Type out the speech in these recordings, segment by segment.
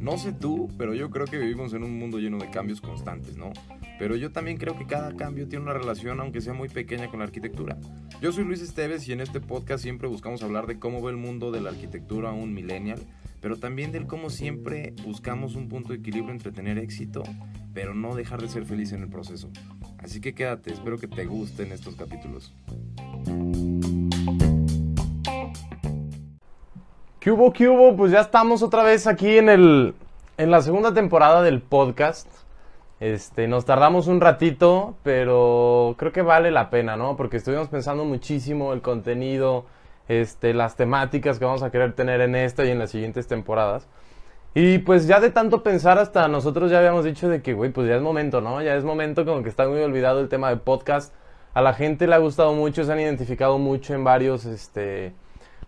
No sé tú, pero yo creo que vivimos en un mundo lleno de cambios constantes, ¿no? Pero yo también creo que cada cambio tiene una relación, aunque sea muy pequeña, con la arquitectura. Yo soy Luis Esteves y en este podcast siempre buscamos hablar de cómo ve el mundo de la arquitectura un millennial, pero también del cómo siempre buscamos un punto de equilibrio entre tener éxito, pero no dejar de ser feliz en el proceso. Así que quédate, espero que te gusten estos capítulos. ¿Qué hubo? Pues ya estamos otra vez aquí en, el, en la segunda temporada del podcast. Este, nos tardamos un ratito, pero creo que vale la pena, ¿no? Porque estuvimos pensando muchísimo el contenido, este, las temáticas que vamos a querer tener en esta y en las siguientes temporadas. Y pues ya de tanto pensar hasta nosotros ya habíamos dicho de que, güey, pues ya es momento, ¿no? Ya es momento como que está muy olvidado el tema de podcast. A la gente le ha gustado mucho, se han identificado mucho en varios, este,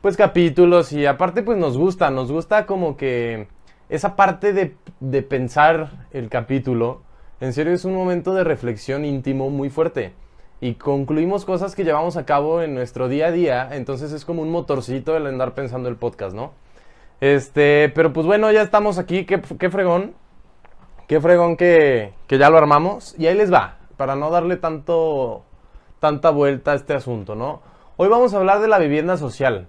pues capítulos y aparte pues nos gusta, nos gusta como que esa parte de, de pensar el capítulo, en serio es un momento de reflexión íntimo muy fuerte y concluimos cosas que llevamos a cabo en nuestro día a día, entonces es como un motorcito el andar pensando el podcast, ¿no? Este, pero pues bueno, ya estamos aquí, qué, qué fregón, qué fregón que, que ya lo armamos y ahí les va, para no darle tanto, tanta vuelta a este asunto, ¿no? Hoy vamos a hablar de la vivienda social.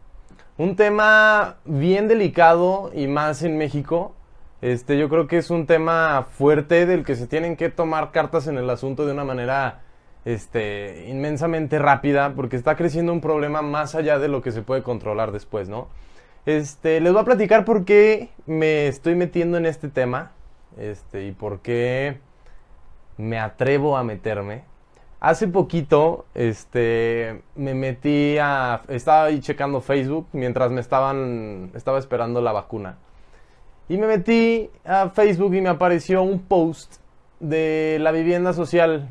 Un tema bien delicado y más en México. Este, yo creo que es un tema fuerte del que se tienen que tomar cartas en el asunto de una manera este, inmensamente rápida porque está creciendo un problema más allá de lo que se puede controlar después, ¿no? Este, les voy a platicar por qué me estoy metiendo en este tema este, y por qué me atrevo a meterme. Hace poquito, este, me metí a, estaba ahí checando Facebook mientras me estaban, estaba esperando la vacuna. Y me metí a Facebook y me apareció un post de la vivienda social,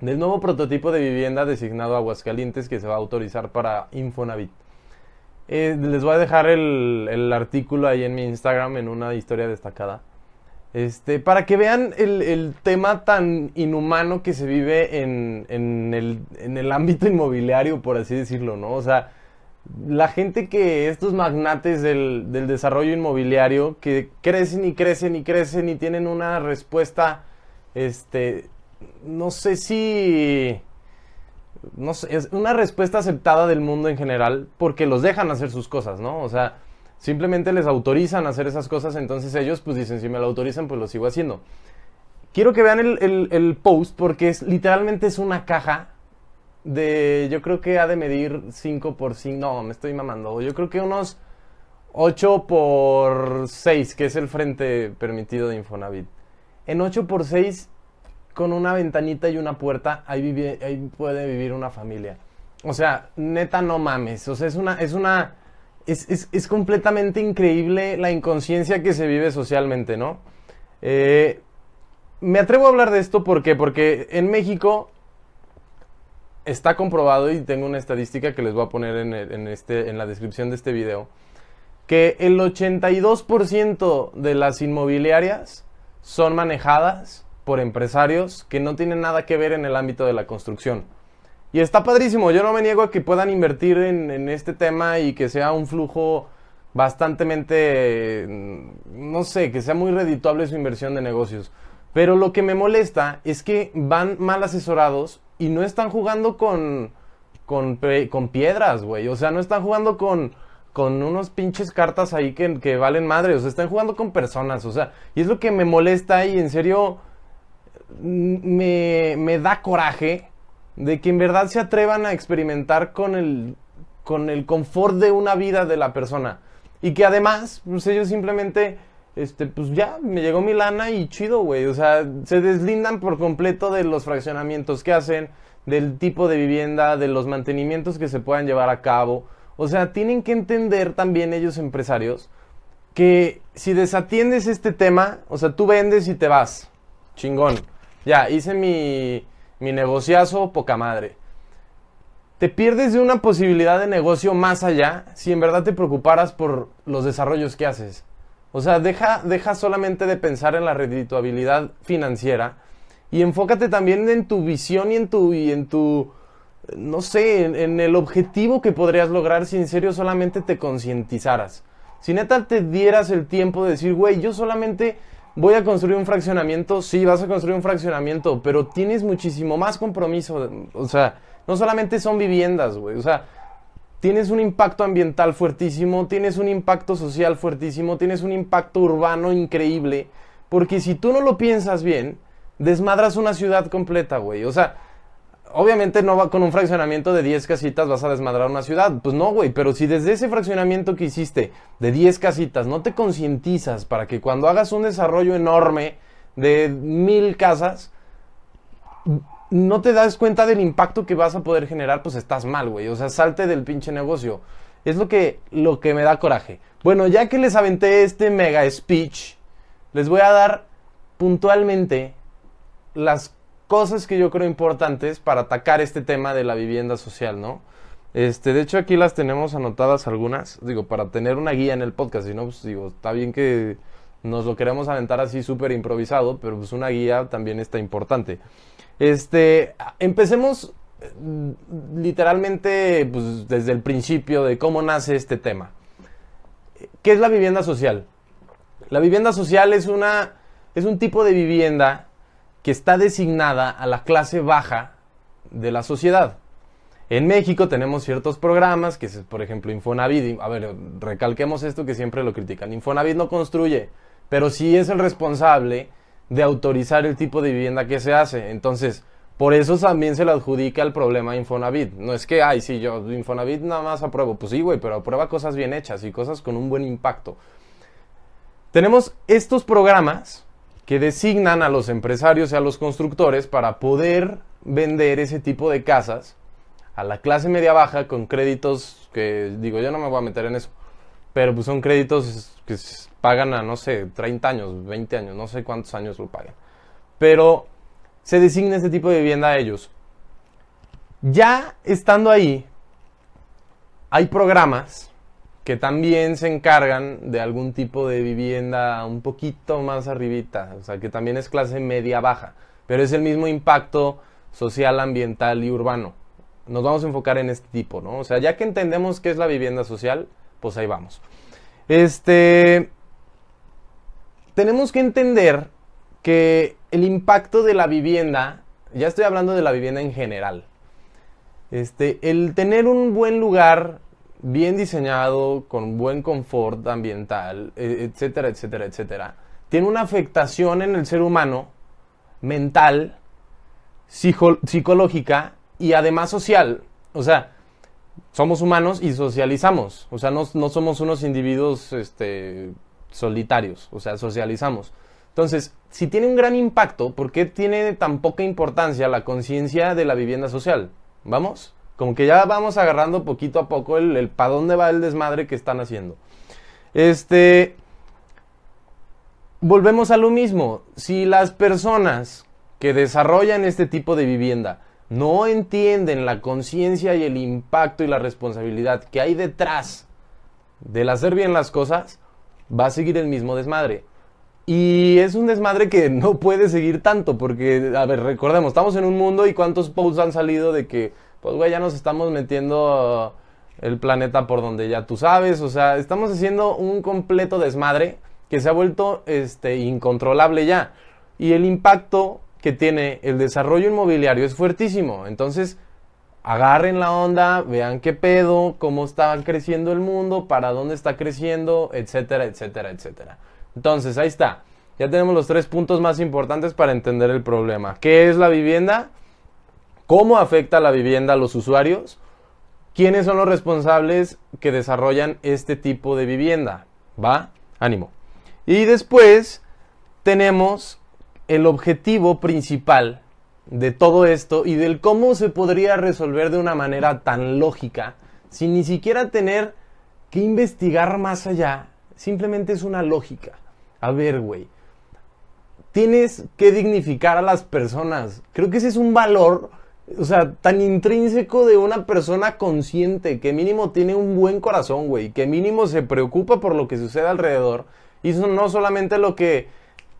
del nuevo prototipo de vivienda designado Aguascalientes que se va a autorizar para Infonavit. Eh, les voy a dejar el, el artículo ahí en mi Instagram en una historia destacada. Este, para que vean el, tema tan inhumano que se vive en, en, el, en, el, ámbito inmobiliario, por así decirlo, ¿no? O sea, la gente que, estos magnates del, del, desarrollo inmobiliario, que crecen y crecen y crecen y tienen una respuesta, este, no sé si, no sé, es una respuesta aceptada del mundo en general, porque los dejan hacer sus cosas, ¿no? O sea, Simplemente les autorizan a hacer esas cosas, entonces ellos pues dicen, si me lo autorizan, pues lo sigo haciendo. Quiero que vean el, el, post porque es literalmente es una caja de, yo creo que ha de medir 5 por 5, no, me estoy mamando, yo creo que unos 8 por 6, que es el frente permitido de Infonavit. En 8 por 6, con una ventanita y una puerta, ahí, vive, ahí puede vivir una familia. O sea, neta no mames, o sea, es una, es una es, es, es, completamente increíble la inconsciencia que se vive socialmente, ¿no? Eh, me atrevo a hablar de esto porque, porque en México está comprobado, y tengo una estadística que les voy a poner en, en, este, en la descripción de este video, que el 82% de las inmobiliarias son manejadas por empresarios que no tienen nada que ver en el ámbito de la construcción. Y está padrísimo, yo no me niego a que puedan invertir en, en este tema y que sea un flujo bastantemente, no sé, que sea muy redituable su inversión de negocios. Pero lo que me molesta es que van mal asesorados y no están jugando con, con, con piedras, güey. O sea, no están jugando con, con unos pinches cartas ahí que, que valen madre. O sea, están jugando con personas. O sea, y es lo que me molesta y en serio me, me da coraje de que en verdad se atrevan a experimentar con el, con el confort de una vida de la persona. Y que además, pues ellos simplemente, este, pues ya, me llegó mi lana y chido, güey. O sea, se deslindan por completo de los fraccionamientos que hacen, del tipo de vivienda, de los mantenimientos que se puedan llevar a cabo. O sea, tienen que entender también ellos empresarios que si desatiendes este tema, o sea, tú vendes y te vas. Chingón. Ya, hice mi mi negociazo, poca madre. Te pierdes de una posibilidad de negocio más allá si en verdad te preocuparas por los desarrollos que haces. O sea, deja, deja solamente de pensar en la redituabilidad financiera y enfócate también en tu visión y en tu, y en tu, no sé, en, el objetivo que podrías lograr si en serio solamente te concientizaras. Si neta te dieras el tiempo de decir, güey, yo solamente voy a construir un fraccionamiento, sí, vas a construir un fraccionamiento, pero tienes muchísimo más compromiso. O sea, no solamente son viviendas, güey. O sea, tienes un impacto ambiental fuertísimo, tienes un impacto social fuertísimo, tienes un impacto urbano increíble. Porque si tú no lo piensas bien, desmadras una ciudad completa, güey. O sea, obviamente no va con un fraccionamiento de 10 casitas vas a desmadrar una ciudad. Pues no, güey, pero si desde ese fraccionamiento que hiciste de 10 casitas no te concientizas para que cuando hagas un desarrollo enorme de mil casas, no te das cuenta del impacto que vas a poder generar, pues estás mal, güey. O sea, salte del pinche negocio. Es lo que, lo que me da coraje. Bueno, ya que les aventé este mega speech, les voy a dar puntualmente las cosas que yo creo importantes para atacar este tema de la vivienda social, ¿no? Este, de hecho aquí las tenemos anotadas algunas, digo, para tener una guía en el podcast, si no, pues digo, está bien que nos lo queremos aventar así súper improvisado, pero pues una guía también está importante. Este, empecemos mm, literalmente pues, desde el principio de cómo nace este tema. ¿Qué es la vivienda social? La vivienda social es una es un tipo de vivienda que está designada a la clase baja de la sociedad. En México tenemos ciertos programas, que es por ejemplo Infonavit, a ver, recalquemos esto que siempre lo critican. Infonavit no construye, pero sí es el responsable de autorizar el tipo de vivienda que se hace. Entonces, por eso también se le adjudica el problema a Infonavit. No es que, ay, sí, yo Infonavit nada más apruebo. Pues sí, güey, pero aprueba cosas bien hechas y cosas con un buen impacto. Tenemos estos programas que designan a los empresarios y a los constructores para poder vender ese tipo de casas a la clase media baja con créditos que digo, yo no me voy a meter en eso, pero pues son créditos que pagan a, no sé, 30 años, 20 años, no sé cuántos años lo pagan. Pero se designa ese tipo de vivienda a ellos. Ya estando ahí, hay programas que también se encargan de algún tipo de vivienda un poquito más arribita, o sea, que también es clase media baja, pero es el mismo impacto social, ambiental y urbano. Nos vamos a enfocar en este tipo, ¿no? O sea, ya que entendemos qué es la vivienda social, pues ahí vamos. Este tenemos que entender que el impacto de la vivienda, ya estoy hablando de la vivienda en general. Este, el tener un buen lugar bien diseñado, con buen confort ambiental, e, etcétera, etcétera, etcétera, tiene una afectación en el ser humano mental, psicológica y además social. O sea, somos humanos y socializamos. O sea, no, somos unos individuos este, solitarios. O sea, socializamos. Entonces, si tiene un gran impacto, ¿por qué tiene tan poca importancia la conciencia de la vivienda social? ¿Vamos? Como que ya vamos agarrando poquito a poco el, el para dónde va el desmadre que están haciendo. Este. Volvemos a lo mismo. Si las personas que desarrollan este tipo de vivienda no entienden la conciencia y el impacto y la responsabilidad que hay detrás del hacer bien las cosas, va a seguir el mismo desmadre. Y es un desmadre que no puede seguir tanto, porque, a ver, recordemos, estamos en un mundo y cuántos posts han salido de que pues güey, ya nos estamos metiendo el planeta por donde ya tú sabes, o sea, estamos haciendo un completo desmadre que se ha vuelto este, incontrolable ya. Y el impacto que tiene el desarrollo inmobiliario es fuertísimo. Entonces, agarren la onda, vean qué pedo, cómo está creciendo el mundo, para dónde está creciendo, etcétera, etcétera, etcétera. Entonces, ahí está. Ya tenemos los tres puntos más importantes para entender el problema. ¿Qué es la vivienda? Cómo afecta la vivienda a los usuarios, quiénes son los responsables que desarrollan este tipo de vivienda. ¿Va? Ánimo. Y después tenemos el objetivo principal de todo esto y del cómo se podría resolver de una manera tan lógica sin ni siquiera tener que investigar más allá. Simplemente es una lógica. A ver, güey. Tienes que dignificar a las personas. Creo que ese es un valor o sea, tan intrínseco de una persona consciente, que mínimo tiene un buen corazón, güey, que mínimo se preocupa por lo que sucede alrededor. Y eso no solamente lo que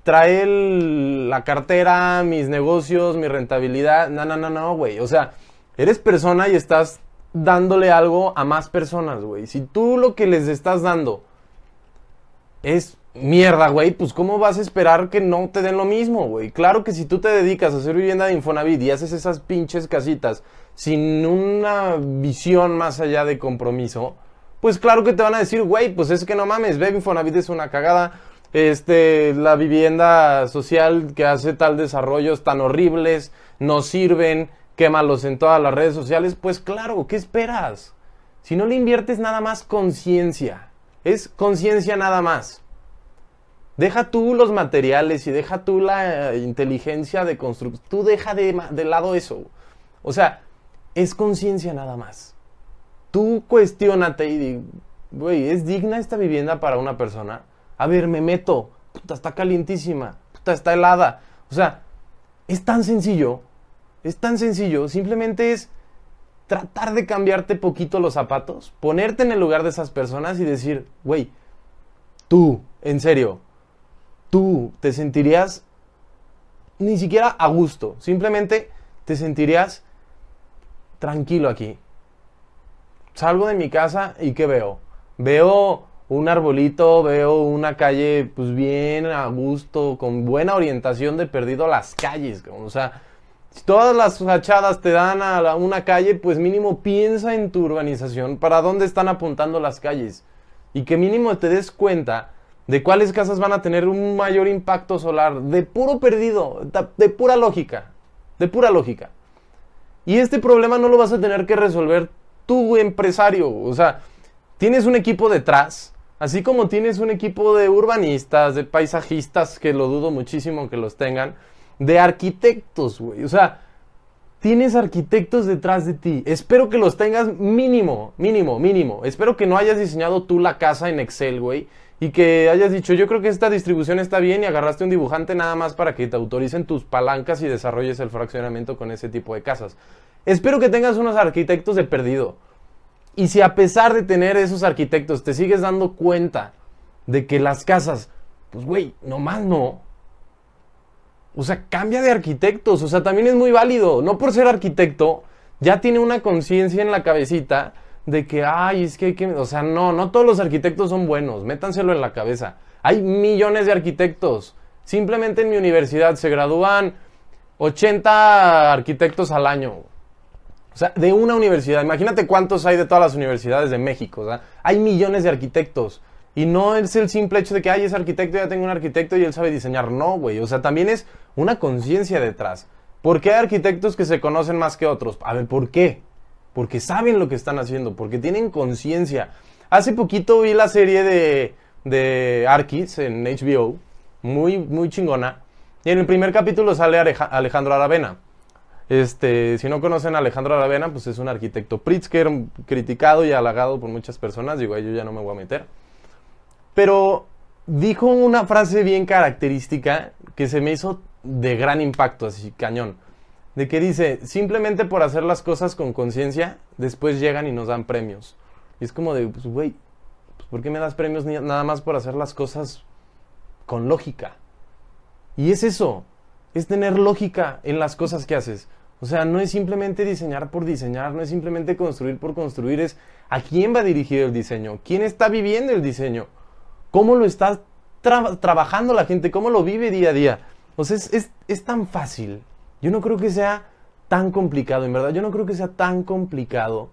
trae la cartera, mis negocios, mi rentabilidad, no, no, no, no, güey. O sea, Eres persona y estás dándole algo a más personas, güey. Si tú lo que les estás dando es mierda, güey, pues ¿cómo vas a esperar que no te den lo mismo, güey? Claro que si tú te dedicas a hacer vivienda de Infonavit y haces esas pinches casitas sin una visión más allá de compromiso, pues claro que te van a decir, güey, pues es que no mames, ve, Infonavit es una cagada, este, la vivienda social que hace tal desarrollos tan horribles, no sirven, quémalos en todas las redes sociales, pues claro, ¿qué esperas? Si no le inviertes nada más conciencia, es conciencia nada más. Deja tú los materiales y deja tú la inteligencia de construcción. Tú deja de, de lado eso. O sea, es conciencia nada más. Tú cuestionate y di, güey, ¿es digna esta vivienda para una persona? A ver, me meto. Puta, está calientísima. Puta, está helada. O sea, es tan sencillo. Es tan sencillo. Simplemente es tratar de cambiarte poquito los zapatos, ponerte en el lugar de esas personas y decir, güey, tú, en serio, tú te sentirías ni siquiera a gusto, simplemente te sentirías tranquilo aquí. Salgo de mi casa y ¿qué veo? Veo un arbolito, veo una calle pues bien a gusto, con buena orientación de perdido a las calles. O sea, si todas las fachadas te dan a una calle, pues mínimo piensa en tu urbanización, para dónde están apuntando las calles. Y que mínimo te des cuenta de cuáles casas van a tener un mayor impacto solar, de puro perdido, de pura lógica, de pura lógica. Y este problema no lo vas a tener que resolver tu empresario, o sea, tienes un equipo detrás, así como tienes un equipo de urbanistas, de paisajistas, que lo dudo muchísimo que los tengan, de arquitectos, güey, o sea, tienes arquitectos detrás de ti. Espero que los tengas mínimo, mínimo, mínimo. Espero que no hayas diseñado tú la casa en Excel, güey y que hayas dicho, yo creo que esta distribución está bien y agarraste un dibujante nada más para que te autoricen tus palancas y desarrolles el fraccionamiento con ese tipo de casas. Espero que tengas unos arquitectos de perdido. Y si a pesar de tener esos arquitectos te sigues dando cuenta de que las casas, pues güey, nomás no. O sea, cambia de arquitectos. O sea, también es muy válido. No por ser arquitecto, ya tiene una conciencia en la cabecita de que, ay, es que hay que, o sea, no, no todos los arquitectos son buenos, métanselo en la cabeza. Hay millones de arquitectos. Simplemente en mi universidad se gradúan 80 arquitectos al año. O sea, de una universidad. Imagínate cuántos hay de todas las universidades de México. O sea, hay millones de arquitectos. Y no es el simple hecho de que, ay, es arquitecto, ya tengo un arquitecto y él sabe diseñar. No, güey. O sea, también es una conciencia detrás. ¿Por qué hay arquitectos que se conocen más que otros? A ver, ¿por qué? Porque saben lo que están haciendo, porque tienen conciencia. Hace poquito vi la serie de, de Arquis en HBO, muy, muy chingona, y en el primer capítulo sale Alejandro Aravena. Este, si no conocen a Alejandro Aravena, pues es un arquitecto Pritzker, criticado y halagado por muchas personas, digo, yo ya no me voy a meter. Pero dijo una frase bien característica que se me hizo de gran impacto, así cañón de que dice, simplemente por hacer las cosas con conciencia, después llegan y nos dan premios. Y es como de, pues, güey, pues, ¿por qué me das premios nada más por hacer las cosas con lógica? Y es eso, es tener lógica en las cosas que haces. O sea, no es simplemente diseñar por diseñar, no es simplemente construir por construir, es a quién va dirigido el diseño, quién está viviendo el diseño, cómo lo está trabajando la gente, cómo lo vive día a día. O sea, es, es tan fácil, yo no creo que sea tan complicado, en verdad, yo no creo que sea tan complicado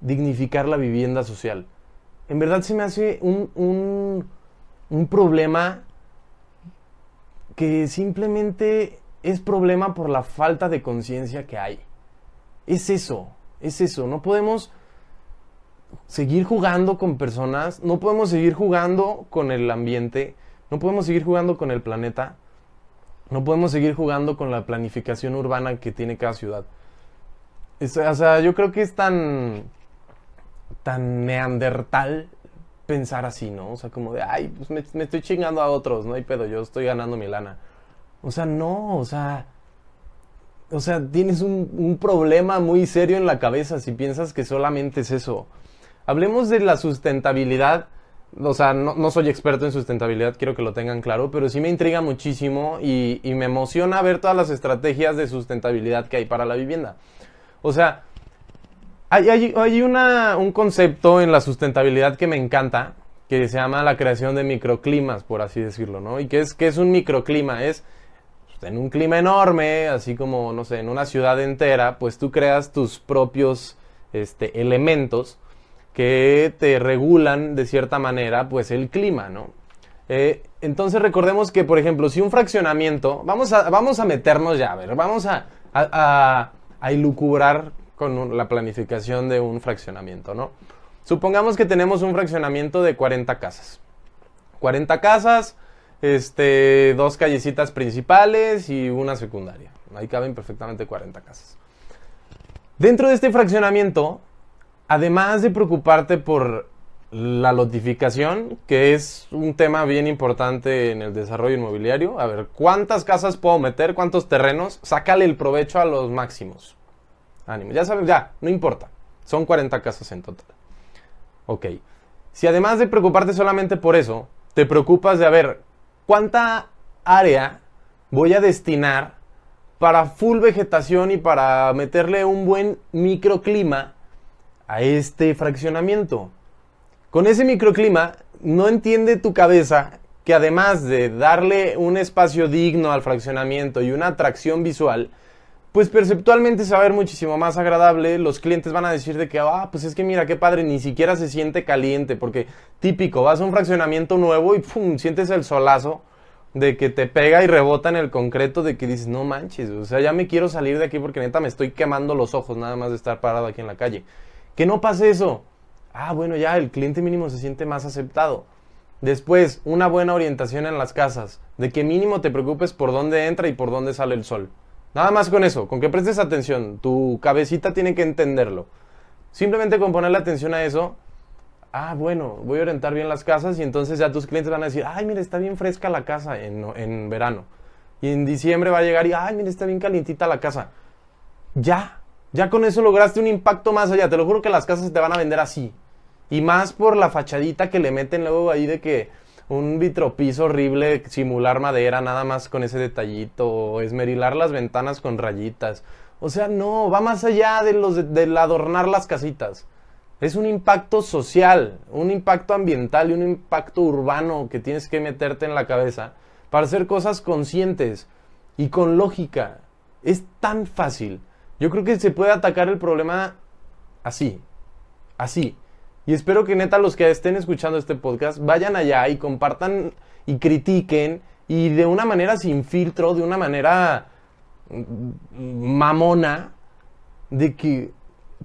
dignificar la vivienda social. En verdad se me hace un, un, problema que simplemente es problema por la falta de conciencia que hay. Es eso, es eso. No podemos seguir jugando con personas, no podemos seguir jugando con el ambiente, no podemos seguir jugando con el planeta no podemos seguir jugando con la planificación urbana que tiene cada ciudad. o sea, yo creo que es tan, tan neandertal pensar así, ¿no? O sea, como de, ay, pues me, estoy chingando a otros, no hay pedo, yo estoy ganando mi lana. O sea, no, o sea, o sea, tienes un, un problema muy serio en la cabeza si piensas que solamente es eso. Hablemos de la sustentabilidad o sea, no, soy experto en sustentabilidad, quiero que lo tengan claro, pero sí me intriga muchísimo y, me emociona ver todas las estrategias de sustentabilidad que hay para la vivienda. O sea, hay, hay, hay una, un concepto en la sustentabilidad que me encanta, que se llama la creación de microclimas, por así decirlo, ¿no? ¿Y qué es, qué es un microclima? Es pues, en un clima enorme, así como, no sé, en una ciudad entera, pues tú creas tus propios este, elementos que te regulan de cierta manera, pues el clima, ¿no? Eh, entonces recordemos que, por ejemplo, si un fraccionamiento, vamos a, vamos a meternos ya, a ver, vamos a, a, a ilucubrar con la planificación de un fraccionamiento, ¿no? Supongamos que tenemos un fraccionamiento de 40 casas. 40 casas, este, dos callecitas principales y una secundaria. Ahí caben perfectamente 40 casas. Dentro de este fraccionamiento, además de preocuparte por la lotificación, que es un tema bien importante en el desarrollo inmobiliario, a ver, ¿cuántas casas puedo meter? ¿Cuántos terrenos? Sácale el provecho a los máximos. Ánimo, ya sabes, ya, no importa. Son 40 casas en total. Ok. Si además de preocuparte solamente por eso, te preocupas de a ver cuánta área voy a destinar para full vegetación y para meterle un buen microclima a este fraccionamiento. Con ese microclima, no entiende tu cabeza que además de darle un espacio digno al fraccionamiento y una atracción visual, pues perceptualmente se va a ver muchísimo más agradable. Los clientes van a decir de que, ah, pues es que mira, qué padre, ni siquiera se siente caliente, porque típico, vas a un fraccionamiento nuevo y pum, sientes el solazo de que te pega y rebota en el concreto, de que dices, no manches, o sea, ya me quiero salir de aquí porque neta me estoy quemando los ojos nada más de estar parado aquí en la calle. Que no pase eso. Ah, bueno, ya el cliente mínimo se siente más aceptado. Después, una buena orientación en las casas, de que mínimo te preocupes por dónde entra y por dónde sale el sol. Nada más con eso, con que prestes atención, tu cabecita tiene que entenderlo. Simplemente con ponerle atención a eso, ah, bueno, voy a orientar bien las casas y entonces ya tus clientes van a decir, ay, mira, está bien fresca la casa en, en verano. Y en diciembre va a llegar y, ay, mira, está bien calientita la casa. Ya, ya con eso lograste un impacto más allá. Te lo juro que las casas te van a vender así. Y más por la fachadita que le meten luego ahí de que un vitropiso horrible, simular madera nada más con ese detallito, o esmerilar las ventanas con rayitas. O sea, no, va más allá de los del adornar las casitas. Es un impacto social, un impacto ambiental y un impacto urbano que tienes que meterte en la cabeza para hacer cosas conscientes y con lógica. Es tan fácil. Yo creo que se puede atacar el problema así, así. Y espero que neta los que estén escuchando este podcast vayan allá y compartan y critiquen y de una manera sin filtro, de una manera mm, mamona, de que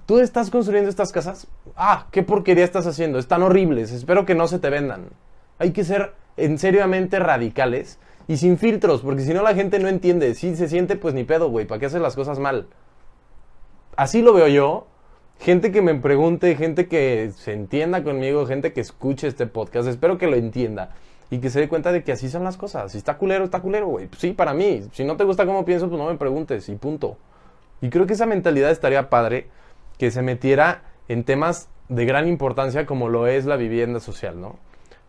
tú estás construyendo estas casas. Ah, qué porquería estás haciendo, están horribles, espero que no se te vendan. Hay que ser en seriamente radicales y sin filtros, porque si no la gente no entiende. Si se siente, pues ni pedo, güey, ¿para qué haces las cosas mal? Así lo veo yo gente que me pregunte, gente que se entienda conmigo, gente que escuche este podcast, espero que lo entienda y que se dé cuenta de que así son las cosas. Si está culero, está culero, güey. Sí, para mí. Si no te gusta cómo pienso, pues no me preguntes y punto. Y creo que esa mentalidad estaría padre que se metiera en temas de gran importancia como lo es la vivienda social, ¿no?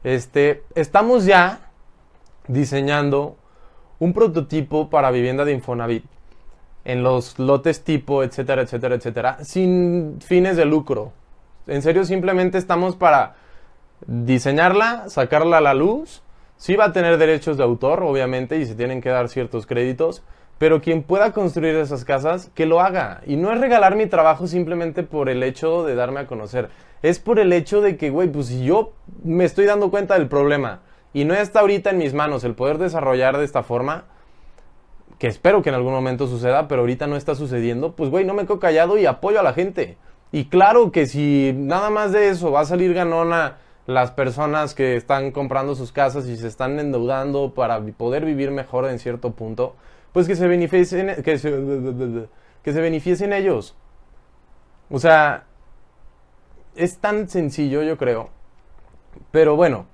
Este, estamos ya diseñando un prototipo para vivienda de Infonavit en los lotes tipo, etcétera, etcétera, etcétera, sin fines de lucro. En serio, simplemente estamos para diseñarla, sacarla a la luz. Sí va a tener derechos de autor, obviamente, y se tienen que dar ciertos créditos, pero quien pueda construir esas casas, que lo haga. Y no es regalar mi trabajo simplemente por el hecho de darme a conocer. Es por el hecho de que, güey, pues si yo me estoy dando cuenta del problema y no está ahorita en mis manos el poder desarrollar de esta forma, que espero que en algún momento suceda, pero ahorita no está sucediendo, pues güey, no me quedo callado y apoyo a la gente. Y claro que si nada más de eso va a salir ganona las personas que están comprando sus casas y se están endeudando para poder vivir mejor en cierto punto, pues que se beneficien, que se, que se beneficien ellos. O sea, es tan sencillo, yo creo. Pero bueno,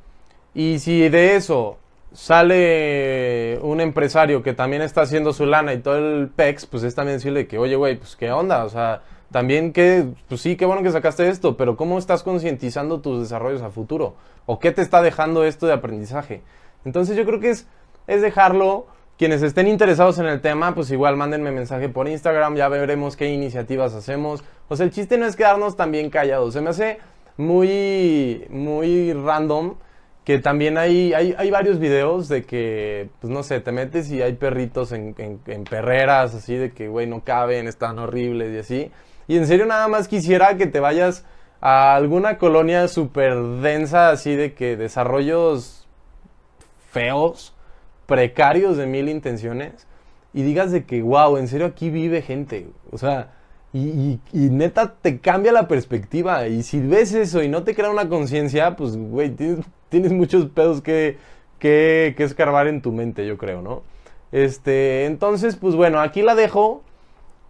y si de eso sale un empresario que también está haciendo su lana y todo el PEX, pues es también decirle que, oye, güey, pues qué onda, o sea, también que, pues sí, qué bueno que sacaste esto, pero ¿cómo estás concientizando tus desarrollos a futuro? ¿O qué te está dejando esto de aprendizaje? Entonces yo creo que es, es dejarlo quienes estén interesados en el tema, pues igual mándenme mensaje por Instagram, ya veremos qué iniciativas hacemos. O sea, el chiste no es quedarnos también callados. Se me hace muy, muy random que también hay, hay, hay, varios videos de que, pues no sé, te metes y hay perritos en, perreras, así de que, güey, no caben, están horribles y así. Y en serio nada más quisiera que te vayas a alguna colonia súper densa, así de que desarrollos feos, precarios de mil intenciones, y digas de que, wow, en serio aquí vive gente. O sea, y, y, neta te cambia la perspectiva. Y si ves eso y no te crea una conciencia, pues, güey, tienes, tienes, muchos pedos que, que, que, escarbar en tu mente, yo creo, ¿no? Este, entonces, pues bueno, aquí la dejo.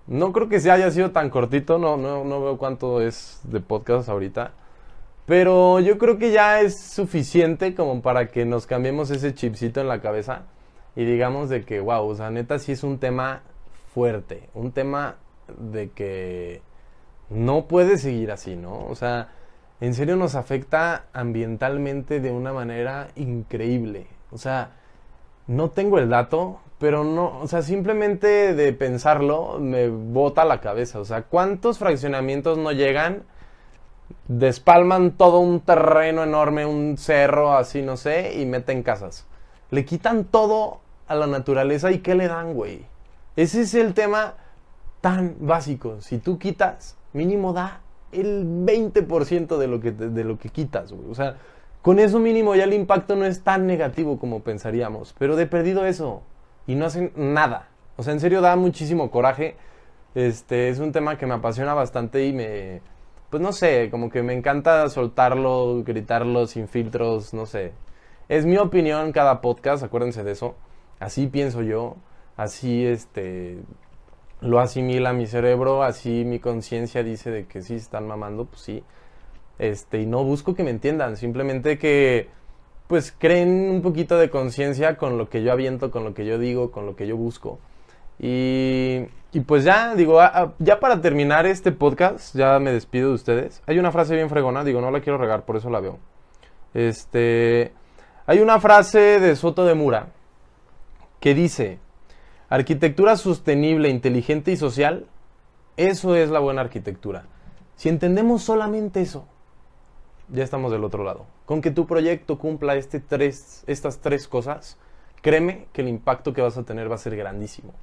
No creo que se haya sido tan cortito, no, no, no veo cuánto es de podcast ahorita. Pero yo creo que ya es suficiente como para que nos cambiemos ese chipcito en la cabeza y digamos de que, wow, o sea, neta sí es un tema fuerte, un tema de que no puede seguir así, ¿no? O sea, en serio nos afecta ambientalmente de una manera increíble. O sea, no tengo el dato, pero no, o sea, simplemente de pensarlo me bota la cabeza. O sea, ¿cuántos fraccionamientos no llegan? Despalman todo un terreno enorme, un cerro así, no sé, y meten casas. Le quitan todo a la naturaleza y ¿qué le dan, güey? Ese es el tema tan básico. Si tú quitas, mínimo da el 20% de lo que, de lo que quitas, O sea, con eso mínimo ya el impacto no es tan negativo como pensaríamos. Pero de perdido eso. Y no hacen nada. O sea, en serio da muchísimo coraje. Este es un tema que me apasiona bastante y me. Pues no sé, como que me encanta soltarlo, gritarlo sin filtros, no sé. Es mi opinión cada podcast, acuérdense de eso. Así pienso yo. Así, este lo asimila mi cerebro, así mi conciencia dice de que sí están mamando, pues sí. Este, y no busco que me entiendan, simplemente que pues creen un poquito de conciencia con lo que yo aviento, con lo que yo digo, con lo que yo busco. Y, y pues ya, digo, ya para terminar este podcast, ya me despido de ustedes. Hay una frase bien fregona, digo, no la quiero regar, por eso la veo. Este, hay una frase de Soto de Mura que dice, Arquitectura sostenible, inteligente y social, eso es la buena arquitectura. Si entendemos solamente eso, ya estamos del otro lado. Con que tu proyecto cumpla este tres, estas tres cosas, créeme que el impacto que vas a tener va a ser grandísimo.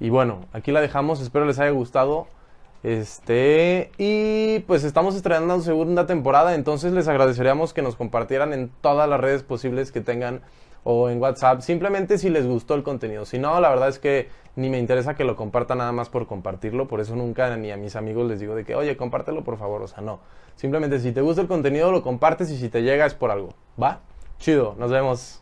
Y bueno, aquí la dejamos, espero les haya gustado. Este, y pues estamos estrenando segunda temporada, entonces les agradeceríamos que nos compartieran en todas las redes posibles que tengan o en WhatsApp, simplemente si les gustó el contenido. Si no, la verdad es que ni me interesa que lo compartan nada más por compartirlo, por eso nunca ni a mis amigos les digo de que, oye, compártelo por favor, o sea, no. Simplemente si te gusta el contenido lo compartes y si te llega es por algo. ¿Va? Chido, nos vemos.